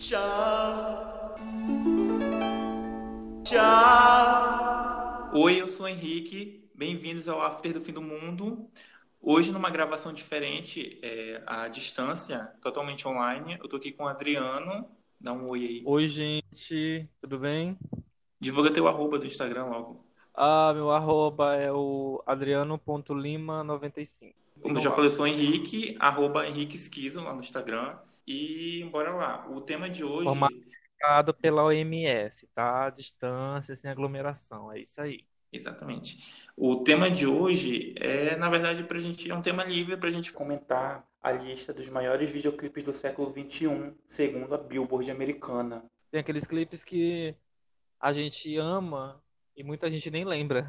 Tchau. Tchau. Oi, eu sou o Henrique. Bem-vindos ao After do Fim do Mundo. Hoje, numa gravação diferente, é, à distância, totalmente online, eu tô aqui com o Adriano. Dá um oi aí. Oi, gente, tudo bem? Divulga teu arroba do Instagram logo. Ah, meu arroba é o adriano.lima95. Como eu já falei, eu sou o Henrique, arroba Henrique Esquizo lá no Instagram. E bora lá. O tema de hoje. Formado pela OMS, tá? Distância, sem aglomeração. É isso aí. Exatamente. O tema de hoje é, na verdade, pra gente, é um tema livre para a gente comentar a lista dos maiores videoclipes do século XXI, segundo a Billboard americana. Tem aqueles clipes que a gente ama e muita gente nem lembra.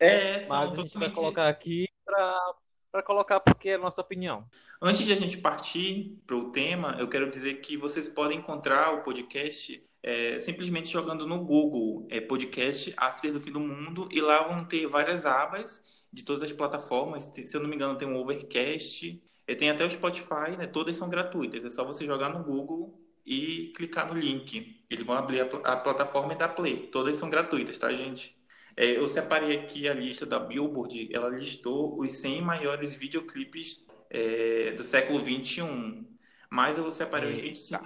É, Mas a gente vai colocar aqui para para colocar porque é a nossa opinião. Antes de a gente partir para o tema, eu quero dizer que vocês podem encontrar o podcast é, simplesmente jogando no Google é, podcast After do Fim do Mundo e lá vão ter várias abas de todas as plataformas. Se eu não me engano, tem um Overcast, é, tem até o Spotify, né? Todas são gratuitas. É só você jogar no Google e clicar no link. Eles vão abrir a, a plataforma e dar play. Todas são gratuitas, tá, gente? É, eu separei aqui a lista da Billboard, ela listou os 100 maiores videoclipes é, do século 21. Mas eu separei os 25.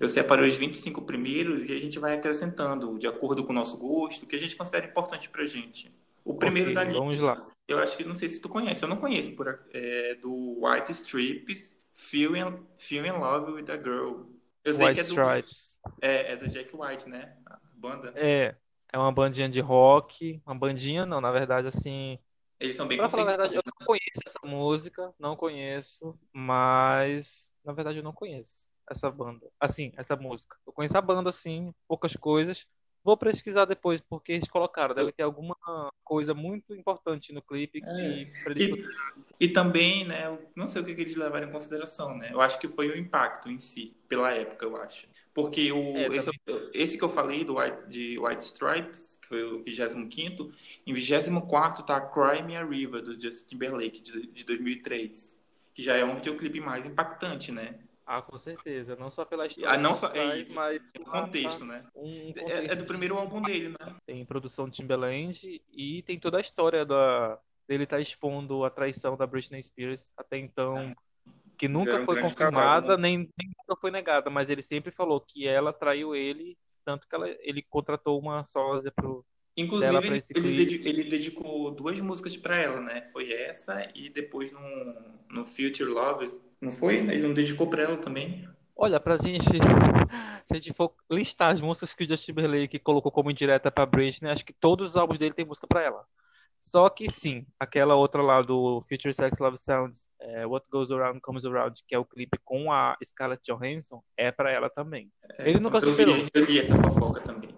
eu separei os 25 primeiros e a gente vai acrescentando de acordo com o nosso gosto, que a gente considera importante pra gente. O primeiro okay, da lista. Vamos lá. Eu acho que não sei se tu conhece, eu não conheço por é, do White Stripes, Feel in, Feel in Love with a Girl. Eu sei White que é do, Stripes. É, é do Jack White, né? A banda. É, é uma bandinha de rock. Uma bandinha, não, na verdade, assim. Eles são bem Pra falar a verdade, eu não conheço essa música, não conheço, mas na verdade eu não conheço essa banda. Assim, essa música. Eu conheço a banda, assim, poucas coisas, Vou pesquisar depois, porque eles colocaram. Deve ter alguma coisa muito importante no clipe que. É. E, e, também, né? não sei o que, eles levaram em consideração, né? Eu acho que foi o impacto em si, pela época, eu acho. Porque o, é, esse, esse, que eu falei do White, de White Stripes, que foi o 25, em 24 tá Cry Me a River, do Justin Timberlake, de, de 2003. Que já é um videoclipe mais impactante, né? Ah, com certeza. Não só pela história. Ah, não só é isso, mas o contexto, né? Um contexto é, é, do primeiro álbum dele, né? Tem produção de Timbaland e tem toda a história da dele estar tá expondo a traição da Britney Spears até então, é. que nunca foi confirmada casal, né? nem, nem nunca foi negada, mas ele sempre falou que ela traiu ele, tanto que ela, ele contratou uma sósia pro Inclusive, ele, ele, ele, dedicou duas músicas para ela, né? Foi essa e depois no, no Future Lovers. Não foi? Ele não dedicou para ela também? Olha, pra gente, se a gente for listar as músicas que o Justin Timberlake colocou como indireta pra Britney, acho que todos os álbuns dele tem música pra ela. Só que sim, aquela outra lá do Future Sex Love Sounds, é, What Goes Around Comes Around, que é o clipe com a Scarlett Johansson, é pra ela também. É, Ele nunca então superou. Eu vi essa fofoca também.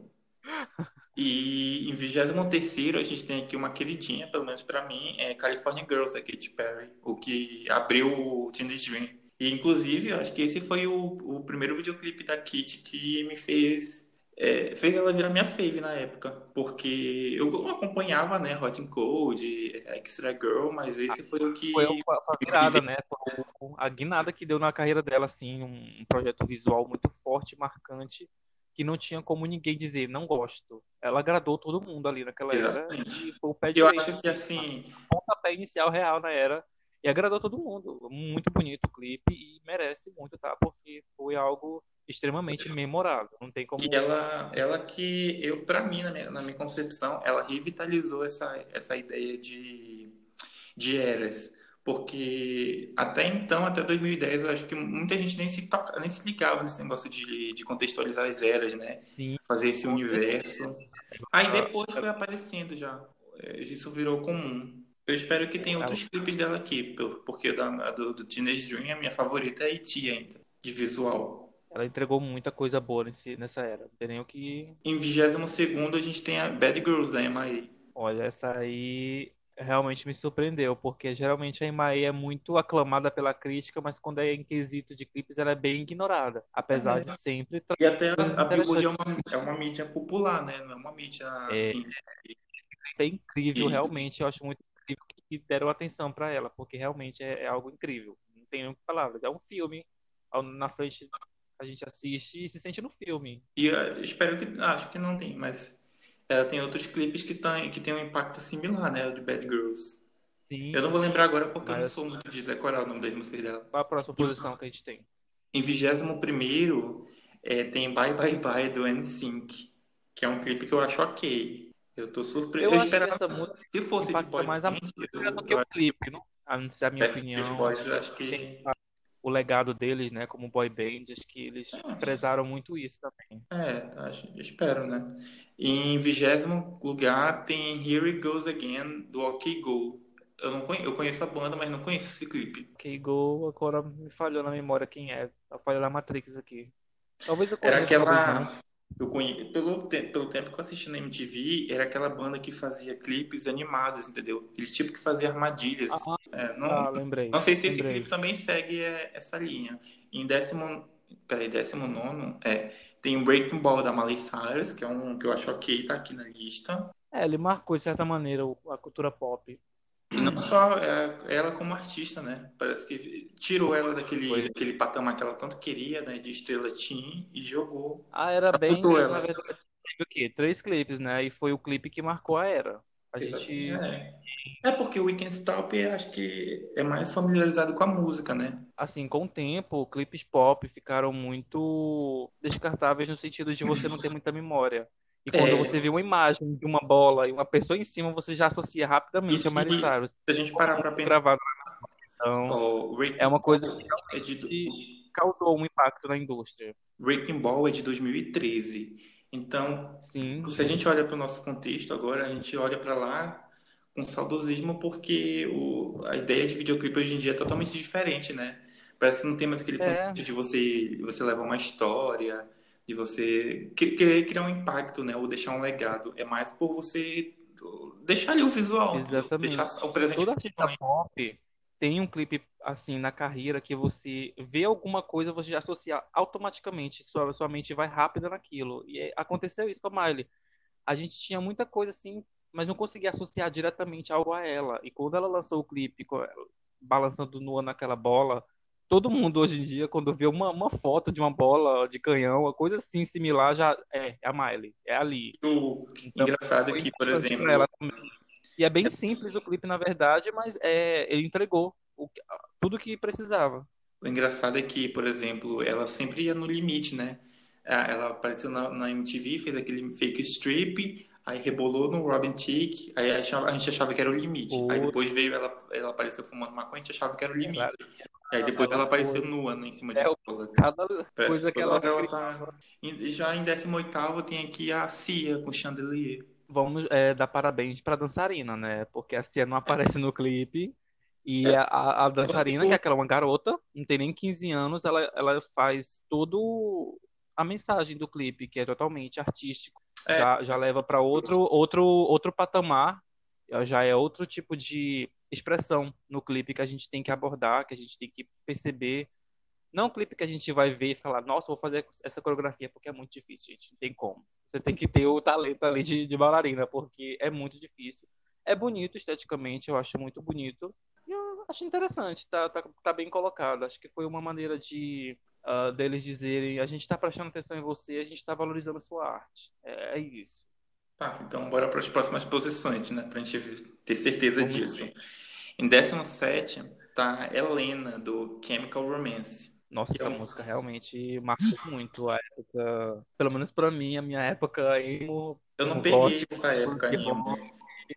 E em 23 a gente tem aqui uma queridinha, pelo menos para mim, é California Girls, a Katy Perry, o que abriu o Teenage Dream. E inclusive, eu acho que esse foi o, o primeiro videoclipe da Katy que me fez é, fez ela virar minha fave na época, porque eu acompanhava, né, Hot and Cold, Extra Girl, mas esse foi o que foi a virada, né, a guinada que deu na carreira dela, assim, um projeto visual muito forte, marcante, que não tinha como ninguém dizer não gosto. Ela agradou todo mundo ali naquela Exatamente. era e foi o pé Eu acho que assim, pontapé inicial real na era e agradou todo mundo. Muito bonito o clipe e merece muito, tá? Porque foi algo extremamente memorável. Não tem como. E ela, ela que eu, para mim, na minha, na minha concepção, ela revitalizou essa essa ideia de de eras porque até então, até 2010, eu acho que muita gente nem se, toca, nem se ligava nesse negócio de, de contextualizar as eras, né? Sim. Fazer esse universo. Aí depois foi aparecendo já. É, isso virou comum. Eu espero que tenha outros clipes dela aqui, porque da, do, do Teenage Dream, a minha favorita é E.T. ainda, de visual. Ela entregou muita coisa boa nesse, nessa era. Não tem nem o que. Em 22 a gente tem a Bad Girls da MIA. Olha, essa aí realmente me surpreendeu, porque geralmente a Imae é muito aclamada pela crítica, mas quando é em quesito de clipes ela é bem ignorada, apesar é. de sempre E até a, Billboard é uma, é uma mídia popular, né? Não é uma mídia é, assim. É incrível, e... realmente, eu acho muito incrível que deram atenção para ela, porque realmente é, é, algo incrível. Não tem nem o que falar, é um filme na frente A gente assiste e se sente no filme. E espero que. Acho que não tem, mas ela tem outros clipes que tem, que tem um impacto similar, né? O de Bad Girls. Sim. Eu não vou lembrar agora porque eu não sou muito de decorar o nome das músicas dela. Qual a próxima posição que a gente tem? Em 21 é, tem Bye Bye Bye do NSYNC, que é um clipe que eu acho ok. Eu tô surpreso. Eu Eu, esperava. essa música Se fosse de boy mais a band, música eu, do que o clipe, não? A não ser a minha Backstreet opinião. Boys, eu acho que Tem o legado deles, né, como boy band, acho que eles prezaram muito isso também. É, acho, espero, né? Em vigésimo lugar tem Here It Goes Again, do OK Go. Eu, não conheço, eu conheço a banda, mas não conheço esse clipe. Ok, Go agora me falhou na memória quem é. A falha da Matrix aqui. Talvez eu Era conheça, não. aquela. Eu conhe... pelo, te... pelo tempo que eu assisti na MTV, era aquela banda que fazia clipes animados, entendeu? Aquele tipo que fazia armadilhas. Ah, É, não, Ah, lembrei. não sei se esse lembrei. clipe também segue é, essa linha. Em décimo. Peraí, décimo nono, é. Tem o Breaking Ball da Miley Cyrus, que é um que eu acho ok, tá aqui na lista. É, ele marcou de certa maneira a cultura pop. E não só é, ela como artista, né? Parece que tirou ela daquele, Foi. daquele patamar que ela tanto queria, né? De estrela teen e jogou. Ah, era bem, Catapultou na ela. verdade, teve o quê? Três clipes, né? E foi o clipe que marcou a era. A gente. É. é porque o Weekend Stop acho que é mais familiarizado com a música, né? assim, com o tempo, clipes pop ficaram muito descartáveis no sentido de você não ter muita memória. E quando É. você vê uma imagem de uma bola e uma pessoa em cima, você já associa rapidamente E a Miley se- Cyrus. Se a gente parar pra pensar, Gravado. Então, ó, o Breaking é uma coisa Ball é de, que causou um impacto na indústria. Breaking Ball é de 2013. Então, Sim. se a gente olha para o nosso contexto agora, a gente olha para lá com saudosismo porque o, a ideia de videoclipe hoje em dia é totalmente diferente, né? Parece que não tem mais aquele É. contexto de você, você levar uma história, de você que- querer criar um impacto, né? Ou deixar um legado. É mais por você deixar ali o visual, Exatamente. deixar o presente Todo artista pop tem um clipe assim na carreira que você vê alguma coisa, você já associa automaticamente, sua, sua mente vai rápida naquilo. E é- aconteceu isso com a Miley. A gente tinha muita coisa assim, mas não conseguia associar diretamente algo a ela. E quando ela lançou o clipe, balançando nua naquela bola, todo mundo hoje em dia, quando vê uma, uma foto de uma bola de canhão, uma coisa assim similar, já é, é a Miley, é ali. O Então, engraçado é que, por exemplo, pra ela também. E é bem simples o clipe, na verdade, mas é, ele entregou o que- tudo que precisava. O engraçado é que, por exemplo, ela sempre ia no limite, né? Ah, Ela apareceu na, na MTV, fez aquele fake strip, aí rebolou no Robin Thicke, aí a gente- a gente achava que era o limite. Aí depois veio ela, ela apareceu fumando maconha, a gente achava que era o limite. Aí depois ela apareceu nua né, em cima de É, bola. Cada Parece coisa que ela ela tá... Já em 18º tem aqui a Cia com Chandelier. Vamos é, dar parabéns pra dançarina, né? Porque a Cia não aparece no clipe. E É. a, a- a dançarina, que é aquela uma garota, não tem nem 15 anos, ela, ela faz todo a mensagem do clipe, que é totalmente artístico. É. Já, já leva pra outro, outro, outro patamar, já é outro tipo de expressão no clipe que a gente tem que abordar, que a gente tem que perceber. Não é um clipe que a gente vai ver e falar, nossa, vou fazer essa coreografia, porque é muito difícil, gente, não tem como. Você tem que ter o talento ali de, de bailarina, porque é muito difícil. É bonito esteticamente, eu acho muito bonito. E eu acho interessante, tá, tá, tá bem colocado. Acho que foi uma maneira de ah, deles dizerem, a gente está prestando atenção em você, a gente está valorizando a sua arte. É, é isso. Tá, então bora para as próximas posições, né? Pra gente ter certeza Vamos disso. Em 17 tá Helena, do Chemical Romance. Nossa, é essa música realmente marcou muito a época, pelo menos pra mim, a minha época emo, Eu não peguei gótico, essa época ainda.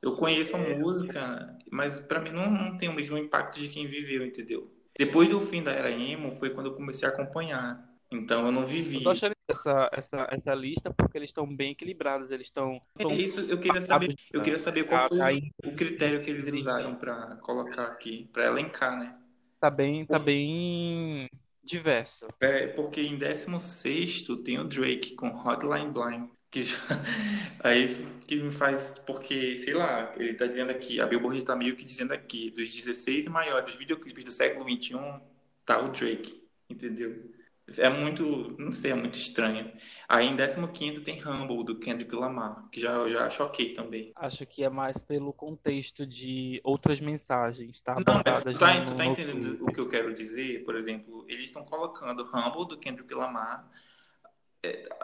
Eu conheço a música, mas pra mim não, não tem o mesmo impacto de quem viveu, entendeu? Depois do fim da era emo foi quando eu comecei a acompanhar. Então eu não vivi. Eu tô achando essa, essa, essa lista porque eles estão bem equilibrados, eles estão É isso, eu queria saber, eu queria saber qual foi o, o critério que eles usaram pra colocar aqui, pra elencar, né? tá bem, tá bem diversa. É, porque em 16 tem o Drake com Hotline Bling, que já- aí que me faz, porque, sei lá, ele tá dizendo aqui, a Billboard tá meio que dizendo aqui, dos 16 maiores videoclipes do século XXI, tá o Drake, entendeu? É muito, não sei, é muito estranho. Aí em 15 tem Humble, do Kendrick Lamar, que já, eu já choquei também. Acho que é mais pelo contexto de outras mensagens, tá? Não, mas tu tá, no, tu tá entendendo o que eu quero dizer? Por exemplo, eles estão colocando Humble, do Kendrick Lamar,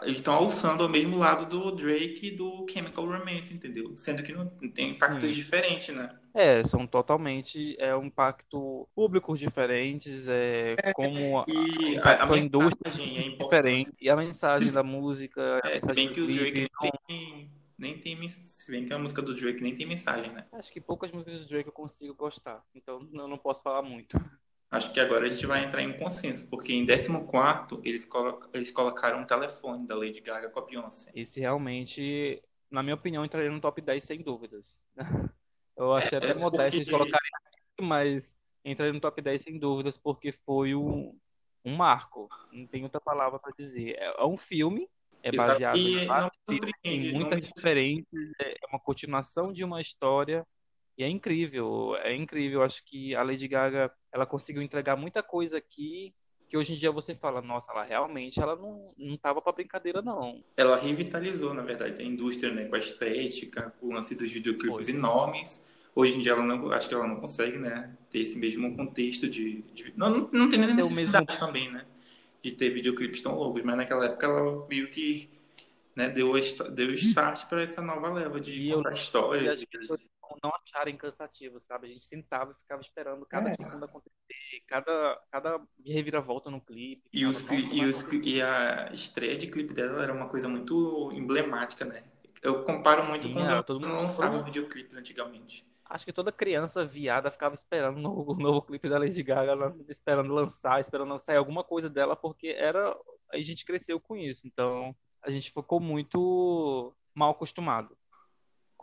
eles estão alçando ao mesmo lado do Drake e do Chemical Romance, entendeu? Sendo que não tem impactos Sim. diferentes, né? É, são totalmente é um impacto públicos diferentes, é, é como e a, a, a indústria é diferente e a mensagem da música, é, se bem que o Drake não... tem, nem tem se bem que a música do Drake nem tem mensagem, né? Acho que poucas músicas do Drake eu consigo gostar, então eu não posso falar muito. Acho que agora a gente vai entrar em consenso, porque em 14 eles, colo eles colocaram um telefone da Lady Gaga com a Beyoncé. Esse realmente, na minha opinião, entraria no top 10 sem dúvidas. Eu achei até é, modesto porque... de colocarem aqui, mas entraria no top 10 sem dúvidas, porque foi um, um marco. Não tem outra palavra para dizer. É, é, um filme, é baseado em vários filmes, tem muitas referências, é uma continuação de uma história e é incrível, é incrível. Acho que a Lady Gaga, ela conseguiu entregar muita coisa aqui que hoje em dia você fala, nossa, ela realmente ela não, não tava para brincadeira não. Ela revitalizou, na verdade, a indústria, né, com a estética, com o lance dos videoclipes enormes. Hoje em dia ela não, acho que ela não consegue, né, ter esse mesmo contexto de, de não, não, tem nem necessidade mesmo... também, né, de ter videoclipes tão longos, mas naquela época ela meio que né, deu, deu start para essa nova leva de e contar eu, histórias. E não acharem cansativo, sabe? A gente sentava e ficava esperando cada é. segundo acontecer, cada, cada reviravolta no clipe. E, os, e, os, e a estreia de clipe dela era uma coisa muito emblemática, né? Eu comparo muito Sim, com é, todo mundo lançava todo... videoclipes antigamente. Acho que toda criança viada ficava esperando o novo, novo clipe da Lady Gaga, esperando lançar, esperando sair alguma coisa dela, porque era a gente cresceu com isso. Então, a gente ficou muito mal acostumado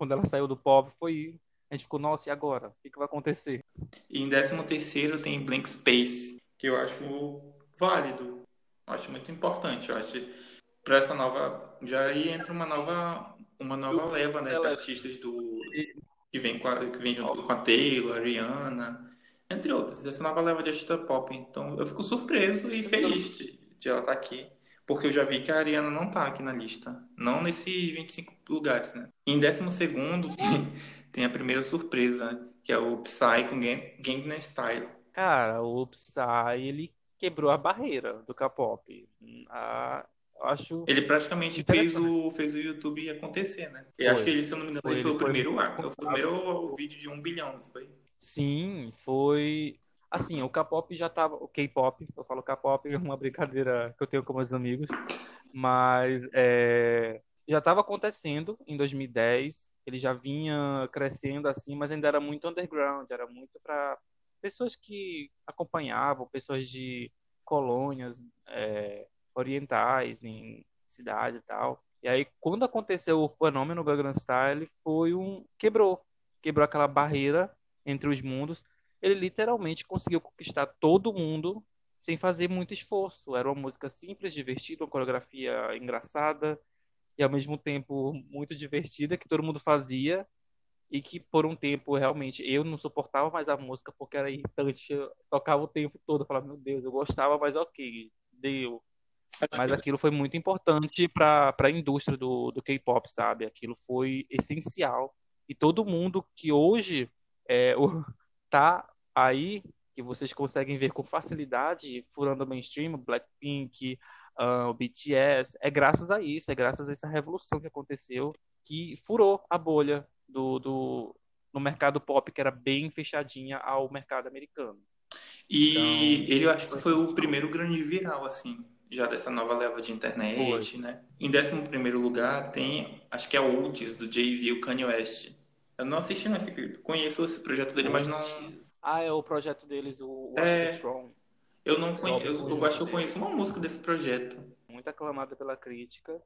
quando ela saiu do pop, foi. A gente ficou, nossa, e agora? O que, que vai acontecer? E em 13 terceiro tem Blank Space, que eu acho válido. Eu acho muito importante. Eu acho para essa nova. Já aí entra uma nova, uma nova leva, né? De artistas do. Que vem, com a, que vem junto com a Taylor, a Rihanna, entre outras. Essa nova leva de artista pop. Então eu fico surpreso e feliz de, de ela estar tá aqui. Porque eu já vi que a Ariana não tá aqui na lista. Não nesses 25 lugares, né? Em 12 tem, tem a primeira surpresa, que é o Psy com Gangnam Style. Cara, o Psy, ele quebrou a barreira do K-pop. Ah, acho ele praticamente fez o, fez o YouTube acontecer, né? Foi. Eu acho que ele, se eu não me engano, foi, ele foi, o primeiro, foi, o primeiro vídeo de um bilhão, não foi? Sim, foi Assim, o K-pop já tava. O K-pop, eu falo K-pop, é uma brincadeira que eu tenho com meus amigos, mas é, já estava acontecendo em 2010, ele já vinha crescendo assim, mas ainda era muito underground, era muito para pessoas que acompanhavam, pessoas de colônias é, orientais em cidade e tal. E aí, quando aconteceu o fenômeno Gangnam Style, foi um quebrou, quebrou aquela barreira entre os mundos ele literalmente conseguiu conquistar todo mundo sem fazer muito esforço. Era uma música simples, divertida, uma coreografia engraçada e ao mesmo tempo muito divertida que todo mundo fazia e que por um tempo realmente eu não suportava mais a música porque era irritante, eu tocava o tempo todo, falava, meu Deus, eu gostava, mas ok, deu. Mas aquilo foi muito importante para a indústria do, do K-pop, sabe? Aquilo foi essencial. E todo mundo que hoje é, tá aí que vocês conseguem ver com facilidade furando o mainstream, Blackpink, uh, o BTS, é graças a isso, é graças a essa revolução que aconteceu que furou a bolha do, do no mercado pop que era bem fechadinha ao mercado americano. E então, ele eu acho que foi o primeiro grande viral assim, já dessa nova leva de internet, foi. né? Em décimo primeiro lugar tem, acho que é o Ultis do Jay-Z e o Kanye West. Eu não assisti nesse clipe. Conheço esse projeto dele, mas não ah, é o projeto deles, o Watch é... the Throne. Eu não conheço, eu, eu acho que eu conheço uma música desse projeto. Muito aclamada pela crítica.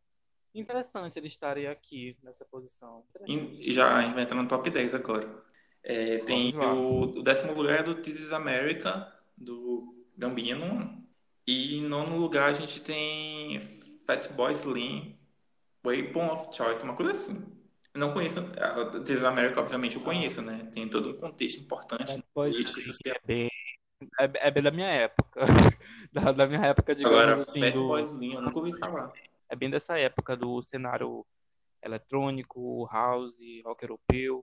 Interessante eles estarem aqui nessa posição. E já a gente vai entrar no top 10 agora. É, tem o, o, décimo lugar é do This is America, do Gambino. E em nono lugar a gente tem Fatboy Slim, Weapon of Choice, uma coisa assim. Eu não conheço. A This America, obviamente, eu conheço, né? Tem todo um contexto importante, político e social. É bem, é, é bem da minha época. da, da minha época, digamos Agora, assim. Fat do... Boy Slim, eu nunca ouvi falar. É bem dessa época do cenário eletrônico, house, rock europeu.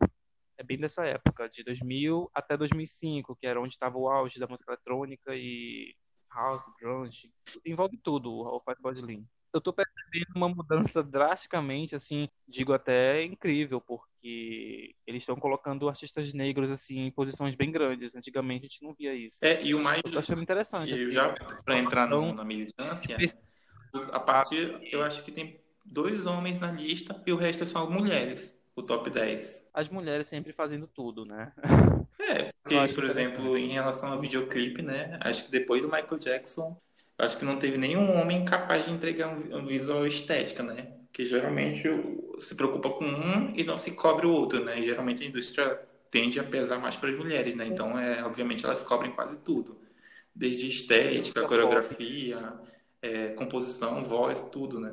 É bem dessa época, de 2000 até 2005, que era onde estava o auge da música eletrônica e house, grunge. Envolve tudo o Fatboy Slim. Eu tô percebendo uma mudança drasticamente, assim, digo até incrível, porque eles estão colocando artistas negros, assim, em posições bem grandes. Antigamente a gente não via isso. É, e o mais. Eu achando interessante, assim. já para entrar Então, na militância, a partir, eu acho que tem dois homens na lista e o resto são mulheres, o top 10. As mulheres sempre fazendo tudo, né? É, porque, por exemplo, em relação ao videoclipe, né? Acho que depois do Michael Jackson, acho que não teve nenhum homem capaz de entregar um, visual estética, né? Que geralmente se preocupa com um e não se cobre o outro, né? E geralmente a indústria tende a pesar mais para as mulheres, né? Então, é, obviamente, elas cobrem quase tudo. Desde estética, coreografia, é, composição, voz, tudo, né?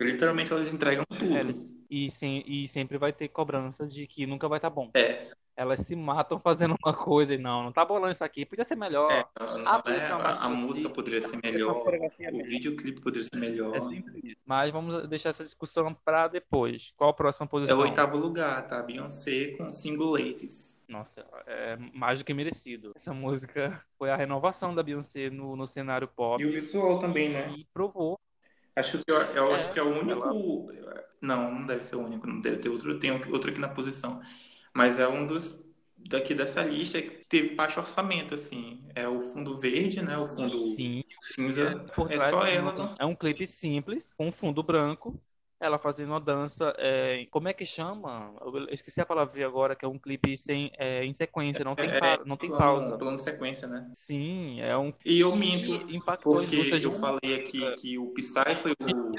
Literalmente elas entregam tudo. Eles, e, sem, e sempre vai ter cobrança de que nunca vai estar bom. É, Elas se matam fazendo uma coisa e não, não tá bom isso aqui, podia ser melhor. é, a é- posição a, a música poderia ser melhor, o melhor. videoclipe poderia ser melhor. É sempre isso. Mas vamos deixar essa discussão pra depois. Qual a próxima É o posição? oitavo lugar, tá? Beyoncé com Singulares. Nossa, é mais do que merecido. Essa música foi a renovação da Beyoncé no, no cenário pop E o visual também, né? e provou. Acho que eu, eu É, acho que é o único. Não, não deve ser o único, não deve ter outro. Tem outro aqui na posição. Mas é um dos daqui dessa lista que teve baixo orçamento, assim. É o fundo verde, né? O fundo Sim, cinza. É trás só ela dançando. É um clipe simples, com um fundo branco. Ela fazendo uma dança. é, como é que chama? Eu esqueci a palavra agora, que é um clipe sem, é, em sequência, não tem, É, pa- não tem plano, pausa. plano de sequência, né? Sim, é um. E eu E minto, impactou porque eu falei aqui que o Psy foi o,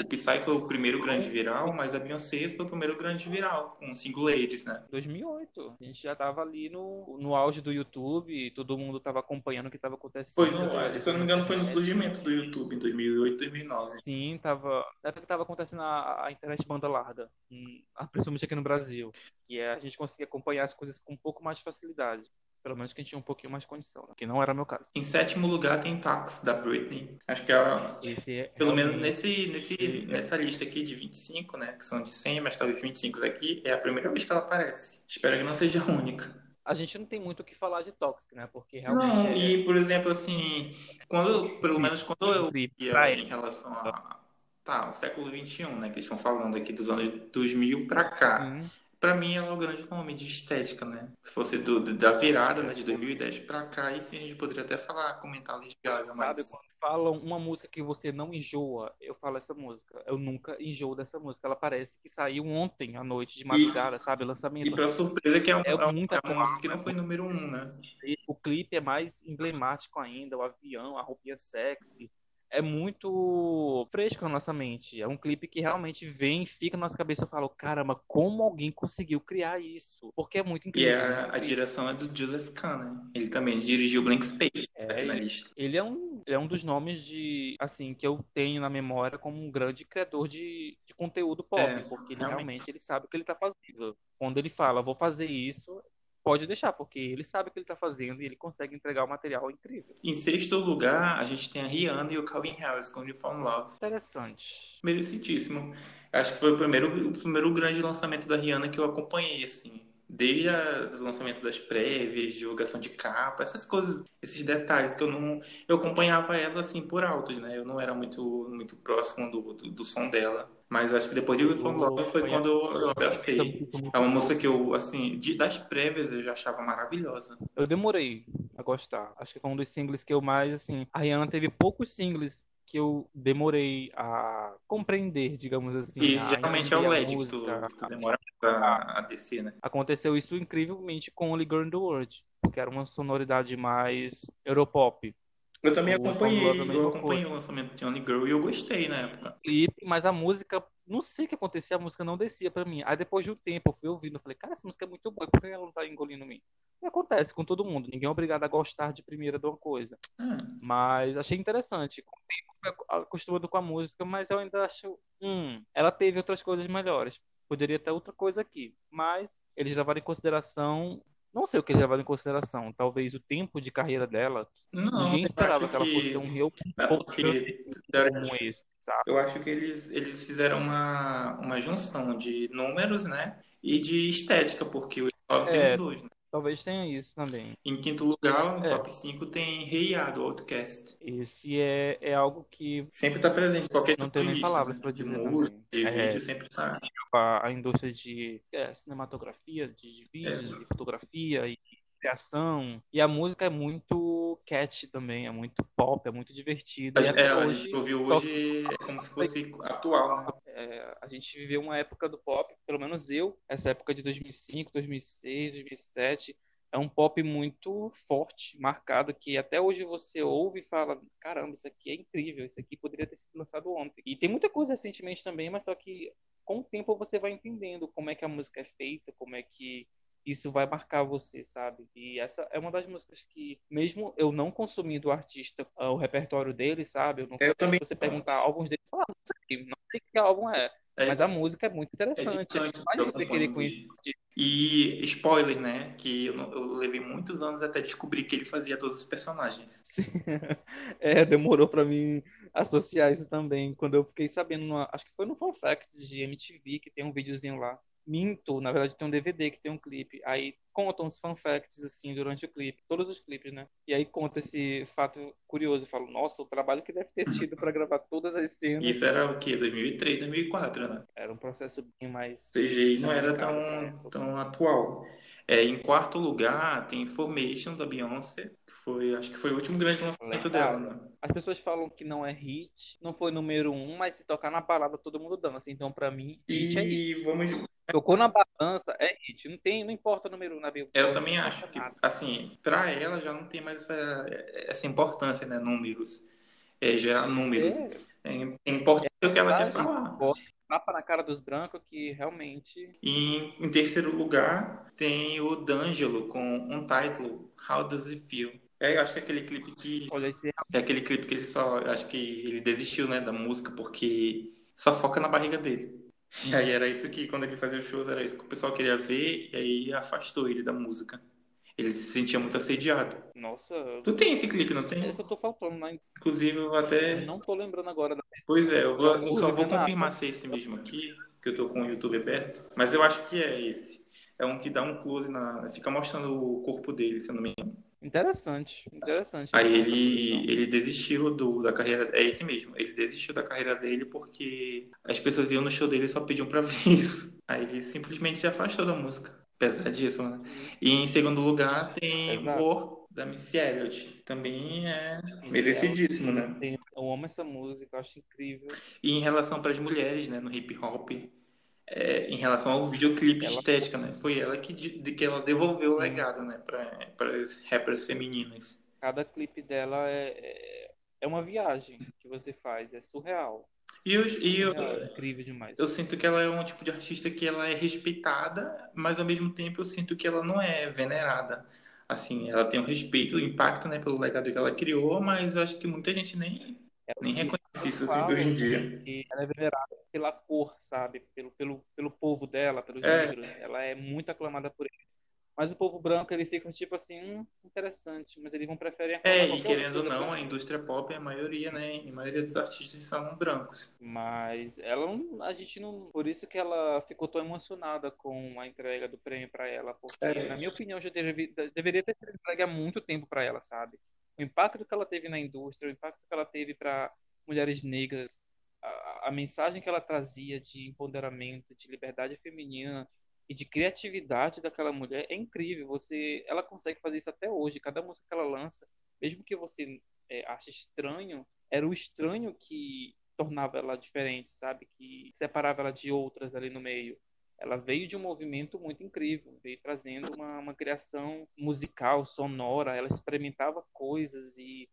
o Psy foi o primeiro grande viral, mas a Beyoncé foi o primeiro grande viral, com Singulares, né? 2008. A gente já tava ali no, no auge do YouTube, todo mundo tava acompanhando o que tava acontecendo. Foi no, se eu não me engano, foi no surgimento do YouTube, em 2008, 2009. Sim, tava. Na época que tava acontecendo a, a internet banda larga, hum, principalmente aqui no Brasil, que é, a gente conseguia acompanhar as coisas com um pouco mais de facilidade. Pelo menos que a gente tinha um pouquinho mais condição, né? que não era meu caso. Em sétimo lugar tem Tox, da Britney. Acho que ela, Esse é pelo menos nesse, nesse, nessa lista aqui de 25, né, que são de 100, mas talvez 25 aqui, é a primeira vez que ela aparece. Espero que não seja a única. A gente não tem muito o que falar de Toxic, né? Porque realmente. Não, é- e por exemplo, assim, quando, pelo menos quando eu Clipe ia pra em relação a, tá, o século XXI, né, que eles estão falando aqui dos anos 2000 pra cá, Sim, pra mim ela é o grande nome de estética, né? Se fosse do, da virada, né, de 2010 pra cá, aí sim a gente poderia até falar, comentar Lady Gaga, mas... Sabe, quando falam uma música que você não enjoa, eu falo essa música. Eu nunca enjoo dessa música. Ela parece que saiu ontem à noite, de madrugada, sabe? O E lançamento. pra surpresa que é, um, É é, muito é uma música que não foi número um, né? O clipe é mais emblemático ainda, o avião, a roupinha sexy. É muito fresco na nossa mente. É um clipe que realmente vem, fica na nossa cabeça. Eu falo, caramba, como alguém conseguiu criar isso? Porque é muito E incrível. a, muito a direção é do Joseph Kahn, né? Ele também dirigiu Blank Space, É, aqui na lista. Ele é um, é um dos nomes de, assim, que eu tenho na memória como um grande criador de, de conteúdo pop, É, porque ele realmente. realmente ele sabe o que ele tá fazendo. Quando ele fala, vou fazer isso, pode deixar, porque ele sabe o que ele tá fazendo e ele consegue entregar um material incrível. Em sexto lugar, a gente tem a Rihanna e o Calvin Harris com You Found Love. Interessante. Merecidíssimo. Acho que foi o primeiro, o primeiro grande lançamento da Rihanna que eu acompanhei, assim. Desde a- o lançamento das prévias, divulgação de capa, essas coisas, esses detalhes que eu não. Eu acompanhava ela, assim, por altos, né? Eu não era muito, muito próximo do, do, do som dela. Mas acho que depois de You Found Love foi quando eu, eu abracei. É uma música que eu, assim, de- das prévias eu já achava maravilhosa. Eu demorei a gostar. Acho que foi um dos singles que eu mais, assim. A Rihanna teve poucos singles que eu demorei a compreender, digamos assim. E a geralmente é o a LED que tu, que tu demora pra a descer, né? Aconteceu isso incrivelmente com Only Girl in the World, porque era uma sonoridade mais Europop. Eu também O acompanhei, eu acompanhei o lançamento de Only Girl e eu gostei na época. Clipe, mas a música, não sei o que acontecia, a música não descia pra mim. Aí depois de um tempo eu fui ouvindo, eu falei, cara, essa música é muito boa, por que ela não tá engolindo mim? E acontece com todo mundo, ninguém é obrigado a gostar de primeira de uma coisa. Ah, Mas achei interessante. Com o tempo eu fui acostumado com a música, mas eu ainda acho, hum, ela teve outras coisas melhores. Poderia ter outra coisa aqui, mas eles levaram em consideração não sei o que eles levaram em consideração. Talvez o tempo de carreira dela. Não, Ninguém esperava que ela fosse ter um real É porque como esse, sabe? eu acho que eles, eles fizeram uma, uma junção de números, né? E de estética, porque o Love tem É. os dois, né? Talvez tenha isso também. Em quinto lugar, no É. top 5, tem Hey Ya, do Outcast. Esse é, é algo que Sempre tá presente, qualquer Não tenho nem palavras né? pra de dizer música, de. É. vídeo, sempre tá. a, a indústria de é, cinematografia, de vídeos e fotografia e criação. E a música é muito catchy também, é muito pop, é muito divertida. É, até a hoje, gente ouviu hoje é como se fosse atual, né? É, a gente viveu uma época do pop, pelo menos eu, essa época de 2005, 2006, 2007, é um pop muito forte, marcado, que até hoje você ouve e fala, caramba, isso aqui é incrível, isso aqui poderia ter sido lançado ontem. E tem muita coisa recentemente também, mas só que com o tempo você vai entendendo como é que a música é feita, como é que isso vai marcar você, sabe? E essa é uma das músicas que, mesmo eu não consumindo o artista, ah, o repertório dele, sabe? Eu não Eu também você perguntar álbuns dele, fala, não sei, não sei que álbum é, É, mas a música é muito é interessante. que eu você querer conhecer de-. E spoiler, né? Que eu, eu levei muitos anos até descobrir que ele fazia todos os personagens. Sim. É, demorou pra mim associar isso também. Quando eu fiquei sabendo, numa- acho que foi no Fun Facts de MTV, que tem um videozinho lá. Minto, na verdade tem um DVD que tem um clipe. Aí contam os fun facts assim durante o clipe, todos os clipes, né? E aí conta esse fato curioso. Eu falo, nossa, o trabalho que deve ter tido pra gravar todas as cenas. Isso era o quê? 2003, 2004, né? Era um processo bem mais. CGI não era tão, época. tão atual. É, em quarto lugar, tem Information, da Beyoncé, que foi, acho que foi o último grande lançamento Legal. dela, né? As pessoas falam que não é hit, não foi número um, mas se tocar na balada todo mundo dança. Então, pra mim, hit é E hit. vamos. Tocou na balança, é hit. Não tem, não importa o número um na Billboard. Eu também acho que, nada. assim, pra ela já não tem mais essa, essa importância, né? Números. É, gerar números. É, É, é importante o que ela quer falar. Tapa na cara dos brancos que realmente. E em, terceiro lugar, tem o D'Angelo com um título, How Does It Feel? É, eu acho que é aquele clipe que. Olha, esse É aquele clipe que ele só. eu Acho que ele desistiu, né, da música porque só foca na barriga dele. E aí era isso que, quando ele fazia os shows, era isso que o pessoal queria ver, e aí afastou ele da música. Ele se sentia muito assediado. Nossa, Tu tem esse clipe, não tem? esse eu tô faltando, né? Inclusive, eu até. Eu não tô lembrando agora da Pois é, eu, vou, eu só vou confirmar se é esse mesmo aqui, que eu tô com o YouTube aberto. Mas eu acho que é esse. É um que dá um close na. Fica mostrando o corpo dele, se eu não me engano. Interessante, interessante. Aí ele, ele desistiu do, da carreira. É esse mesmo. Ele desistiu da carreira dele porque as pessoas iam no show dele e só pediam pra ver isso. Aí ele simplesmente se afastou da música. Pesadíssimo, né? E em segundo lugar tem Exato. War da Missy Elliott. Também é Isso, merecidíssimo, né? Tem- Eu amo essa música, eu acho incrível. E em relação para as mulheres, né, no hip hop, é, em relação ao videoclipe Ela- estética, né, foi ela que, de, que ela devolveu o Sim. legado, né, para as rappers femininas. Cada clipe dela é, é, é uma viagem que você faz, é surreal. E, eu, e eu, é incrível demais. eu sinto que ela é um tipo de artista que ela é respeitada, mas ao mesmo tempo eu sinto que ela não é venerada. Assim, ela tem um respeito, o impacto, né, pelo legado que ela criou, mas eu acho que muita gente nem, nem reconhece isso assim, hoje em dia. que ela é venerada pela cor, sabe? Pelo, pelo, pelo povo dela, pelos É. negros. Ela é muito aclamada por ele. Mas o povo branco, ele fica tipo assim, hum, interessante, mas eles vão preferir É, e querendo ou não, a indústria pop, a maioria, né, a maioria dos artistas são brancos. Mas ela não, a gente não, por isso que ela ficou tão emocionada com a entrega do prêmio para ela, porque É. na minha opinião já deve- deveria ter sido entregue há muito tempo para ela, sabe? O impacto que ela teve na indústria, o impacto que ela teve para mulheres negras, a, a mensagem que ela trazia de empoderamento, de liberdade feminina e de criatividade daquela mulher é incrível. Você, ela consegue fazer isso até hoje. Cada música que ela lança, mesmo que você é, ache estranho, era o estranho que tornava ela diferente, sabe? Que separava ela de outras ali no meio. Ela veio de um movimento muito incrível, veio trazendo uma, uma criação musical, sonora. Ela experimentava coisas e,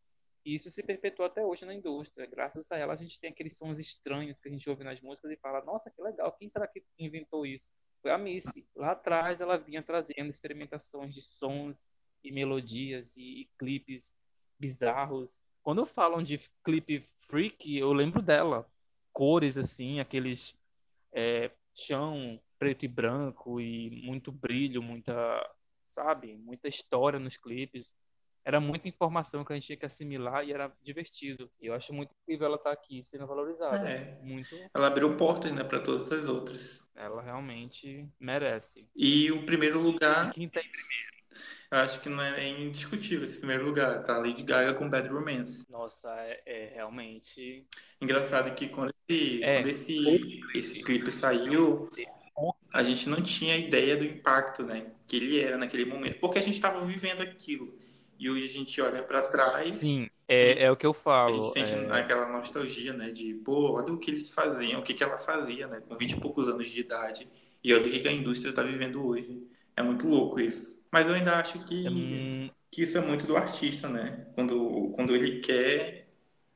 e isso se perpetuou até hoje na indústria. Graças a ela, a gente tem aqueles sons estranhos que a gente ouve nas músicas e fala: Nossa, que legal, quem será que inventou isso? Foi a Missy. Lá atrás, ela vinha trazendo experimentações de sons e melodias e, e clipes bizarros. Quando falam de clipe freak, eu lembro dela. Cores assim, aqueles é, chão preto e branco e muito brilho, muita sabe? Muita história nos clipes. Era muita informação que a gente tinha que assimilar e era divertido. E eu acho muito incrível ela estar tá aqui sendo valorizada. É. Muito. Ela abriu portas, né, para todas as outras. Ela realmente merece. E o primeiro lugar. Quem tá em primeiro? Eu acho que não é indiscutível esse primeiro lugar. Tá Lady Gaga com Bad Romance. Nossa, é, é realmente. Engraçado que quando esse, é. quando esse, esse clipe saiu, a gente não tinha ideia do impacto, né? Que ele era naquele momento. Porque a gente estava vivendo aquilo. E hoje a gente olha para trás. Sim, é, é o que eu falo. A gente sente é... aquela nostalgia, né? De, pô, olha o que eles faziam, o que, que ela fazia, né? Com 20 e poucos anos de idade. E olha o que, que a indústria está vivendo hoje. É muito louco isso. Mas eu ainda acho que, hum... que isso é muito do artista, né? Quando, quando ele quer,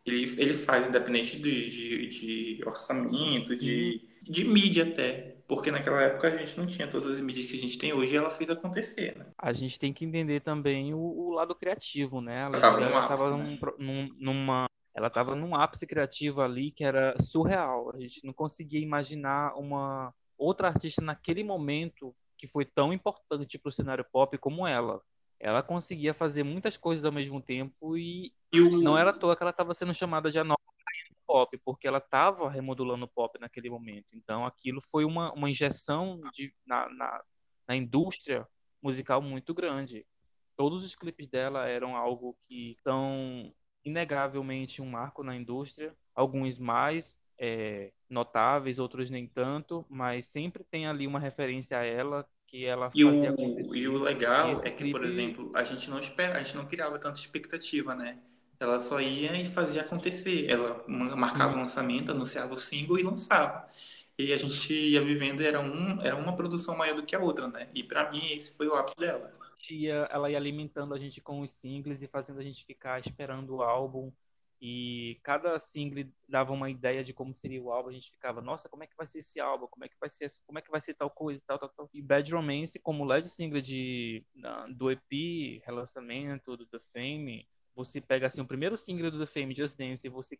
ele, ele faz, independente de, de, de orçamento, de, de mídia até. Porque naquela época a gente não tinha todas as mídias que a gente tem hoje e ela fez acontecer, né? A gente tem que entender também o, o lado criativo, né? Ela estava num, num, numa ela estava num ápice criativo ali que era surreal. A gente não conseguia imaginar uma outra artista naquele momento que foi tão importante para o cenário pop como ela. Ela conseguia fazer muitas coisas ao mesmo tempo e, e o... não era à toa que ela estava sendo chamada de a nova pop, porque ela estava remodulando o pop naquele momento. Então aquilo foi uma, uma injeção de, na, na, na indústria musical muito grande. Todos os clipes dela eram algo que são inegavelmente um marco na indústria, alguns mais, é, notáveis, outros nem tanto, mas sempre tem ali uma referência a ela que ela e fazia o, acontecer. E o legal é que, clipe... por exemplo, a gente não espera, a gente não criava tanta expectativa, né? Ela só ia e fazia acontecer. Ela marcava o lançamento, anunciava o single e lançava. E a gente ia vivendo, era, um, era uma produção maior do que a outra, né? E para mim esse foi o ápice dela. Ia, ela ia alimentando a gente com os singles e fazendo a gente ficar esperando o álbum e cada single dava uma ideia de como seria o álbum. A gente ficava, nossa, como é que vai ser esse álbum? Como é que vai ser, como é que vai ser tal coisa, tal, tal, tal. E Bad Romance, como lead single de, do EP, relançamento do The Fame, você pega assim o primeiro single do The Fame, Just Dance, e você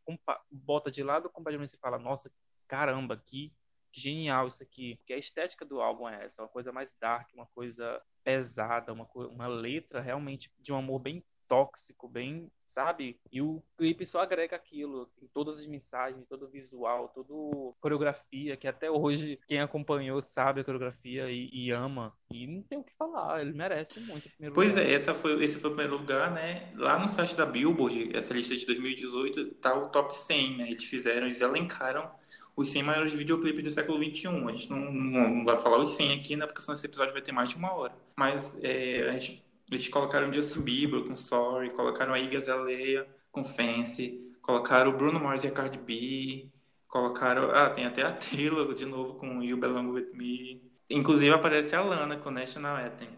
bota de lado Romance e fala, nossa, caramba, que, genial isso aqui. Porque a estética do álbum é essa, uma coisa mais dark, uma coisa pesada, uma, uma letra realmente de um amor bem tóxico, bem, sabe? E o clipe só agrega aquilo, em todas as mensagens, todo o visual, toda a coreografia, que até hoje quem acompanhou sabe a coreografia e, e ama. E não tem o que falar, ele merece muito. pois lugar. é, essa foi, esse foi o primeiro lugar, né? Lá no site da Billboard, essa lista de 2018, tá o top 100, né? Eles fizeram, eles elencaram os 100 maiores videoclipes do século XXI. A gente não, não, não vai falar os 100 aqui, né? Porque senão esse episódio vai ter mais de uma hora. Mas é, a gente eles colocaram Justin Bieber com Sorry, colocaram a Iggy Azalea com Fancy, colocaram o Bruno Mars e a Cardi B, colocaram... Ah, tem até a Taylor de novo com You Belong With Me. Inclusive aparece a Lana com National Anthem,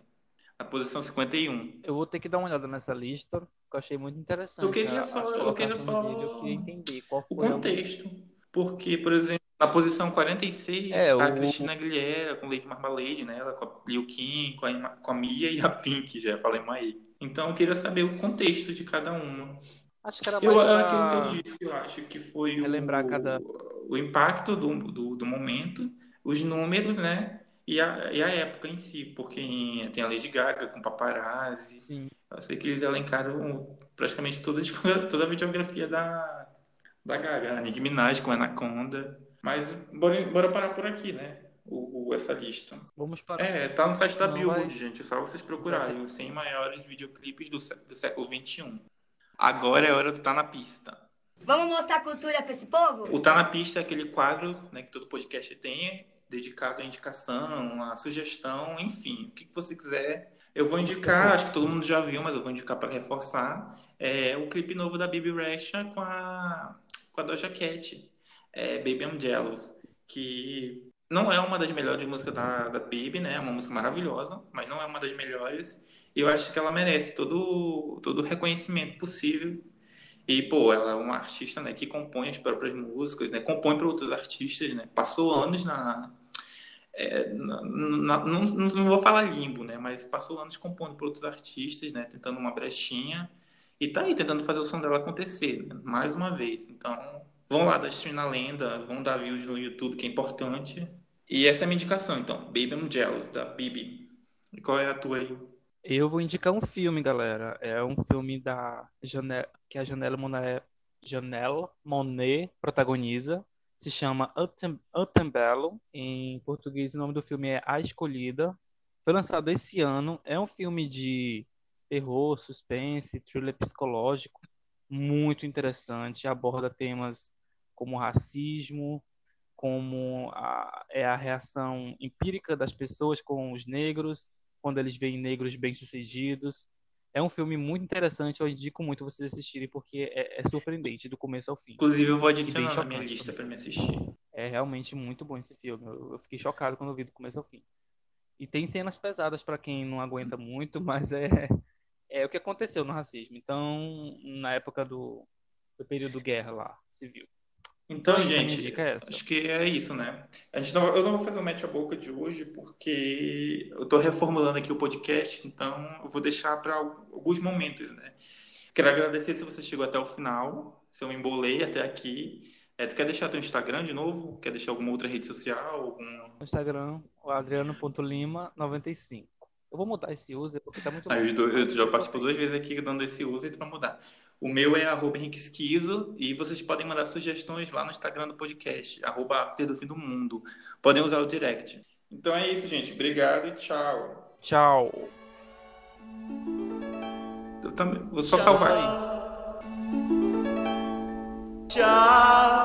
na posição 51. Eu vou ter que dar uma olhada nessa lista, que eu achei muito interessante. Eu queria só... Eu queria só... Dele, eu queria entender qual foi o contexto. Porque, por exemplo, na posição 46, é, tá a Cristina Aguilera com Lady Marmalade, né? Ela com a Liu Kim, com a, com a Mia e a Pink, já falei mais. Então eu queria saber o contexto de cada uma. Acho que era mais eu, pra... Aquilo que eu disse, eu acho que foi o, cada... o impacto do, do, do, momento, os números, né? E a, e a época em si, porque tem a Lady Gaga com paparazzi. Sim. Eu sei que eles elencaram praticamente toda, toda a videografia da, da Gaga. A Nicki Minaj com Anaconda. Mas bora, bora parar por aqui, né? O, o, essa lista. Vamos parar. É, tá no site da Billboard, vai... gente. É só vocês procurarem os 100 maiores videoclipes do, do século XXI. Agora é hora do Tá na Pista. Vamos mostrar cultura pra esse povo? O Tá na Pista é aquele quadro né, que todo podcast tem, dedicado à indicação, à sugestão, enfim, o que você quiser. Eu vou indicar, acho que todo mundo já viu, mas eu vou indicar para reforçar, é o clipe novo da Bibi Rexha com a, com a Doja Cat é Baby I'm Jealous, que não é uma das melhores músicas da, da Baby, né? É uma música maravilhosa, mas não é uma das melhores. E eu acho que ela merece todo, todo o reconhecimento possível. E, pô, ela é uma artista né, que compõe as próprias músicas, né? Compõe para outros artistas, né? Passou anos na... É, na, na não, não, vou falar limbo, né? Mas passou anos compondo para outros artistas, né? Tentando uma brechinha. E tá aí, tentando fazer o som dela acontecer, né? mais uma vez. Então, Vão lá da Stream na Lenda, vão dar views no YouTube, que é importante. E essa é a minha indicação, então. Baby I'm Jealous, da Bibi. E qual é a tua aí? Eu vou indicar um filme, galera. É um filme da Janela, que a Janela Monet, Janelle Monet protagoniza. Se chama Antembellum. Em português, o nome do filme é A Escolhida. Foi lançado esse ano. É um filme de terror, suspense, thriller psicológico. Muito interessante. Aborda temas como racismo, como a, é a reação empírica das pessoas com os negros, quando eles veem negros bem-sucedidos. É um filme muito interessante, eu indico muito vocês assistirem, porque é, é surpreendente do começo ao fim. Inclusive, eu vou adicionar na minha lista para me assistir. É realmente muito bom esse filme. Eu, eu, fiquei chocado quando eu vi do começo ao fim. E tem cenas pesadas para quem não aguenta muito, mas é, é o que aconteceu no racismo. Então, na época do, do período guerra lá, civil. Então, gente, é acho que é isso, né? A gente não, eu não vou fazer o mete a boca de hoje porque eu estou reformulando aqui o podcast, então eu vou deixar para alguns momentos, né? Quero agradecer se você chegou até o final, se eu me embolei até aqui. É, tu quer deixar teu Instagram de novo? Quer deixar alguma outra rede social? Algum... Instagram, o adriano.lima95. Eu vou mudar esse user porque tá muito ah, eu, eu já participei duas vezes aqui dando esse user para mudar. O meu é arroba Henrique Esquizo e vocês podem mandar sugestões lá no Instagram do podcast, arroba After do Fim do Mundo. Podem usar o direct. Então é isso, gente. Obrigado e tchau. Tchau. Eu também. Vou só tchau. salvar aí. Tchau.